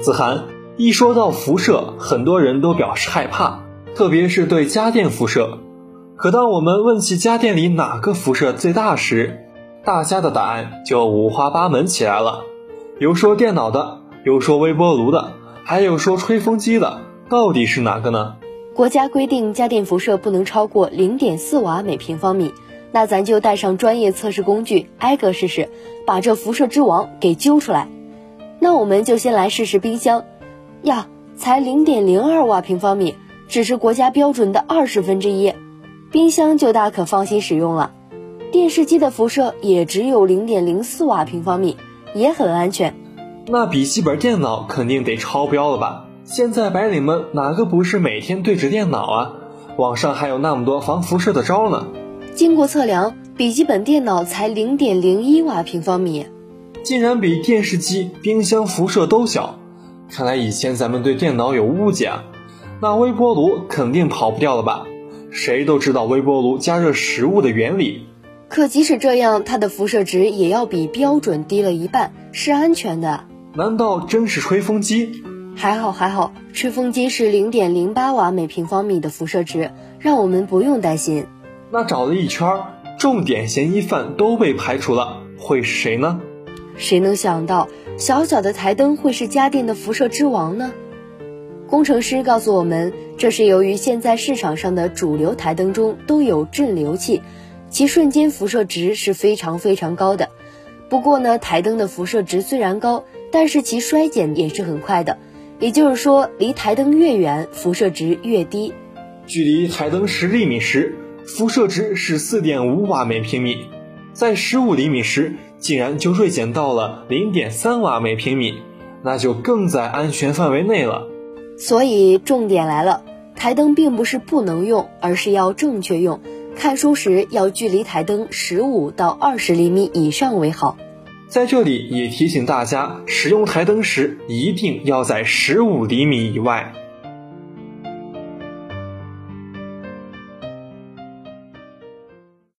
子涵，一说到辐射，很多人都表示害怕，特别是对家电辐射。可当我们问起家电里哪个辐射最大时，大家的答案就五花八门起来了。有说电脑的，有说微波炉的，还有说吹风机的，到底是哪个呢？国家规定家电辐射不能超过零点四瓦每平方米。那咱就带上专业测试工具，挨个试试，把这辐射之王给揪出来。那我们就先来试试冰箱，呀，才零点零二瓦平方米，只是国家标准的二十分之一，冰箱就大可放心使用了。电视机的辐射也只有零点零四瓦平方米，也很安全。那笔记本电脑肯定得超标了吧？现在白领们哪个不是每天对着电脑啊？网上还有那么多防辐射的招呢。经过测量，笔记本电脑才零点零一瓦平方米，竟然比电视机、冰箱辐射都小。看来以前咱们对电脑有误解啊。那微波炉肯定跑不掉了吧？谁都知道微波炉加热食物的原理。可即使这样，它的辐射值也要比标准低了一半，是安全的。难道真是吹风机？还好还好，吹风机是零点零八瓦每平方米的辐射值，让我们不用担心。那找了一圈，重点嫌疑犯都被排除了，会是谁呢？谁能想到小小的台灯会是家电的辐射之王呢？工程师告诉我们，这是由于现在市场上的主流台灯中都有镇流器，其瞬间辐射值是非常非常高的。不过呢，台灯的辐射值虽然高，但是其衰减也是很快的，也就是说，离台灯越远，辐射值越低。距离台灯十厘米时。辐射值是四点五瓦每平米，在十五厘米时竟然就锐减到了零点三瓦每平米，那就更在安全范围内了。所以重点来了，台灯并不是不能用，而是要正确用。看书时要距离台灯十五到二十厘米以上为好。在这里也提醒大家，使用台灯时一定要在十五厘米以外。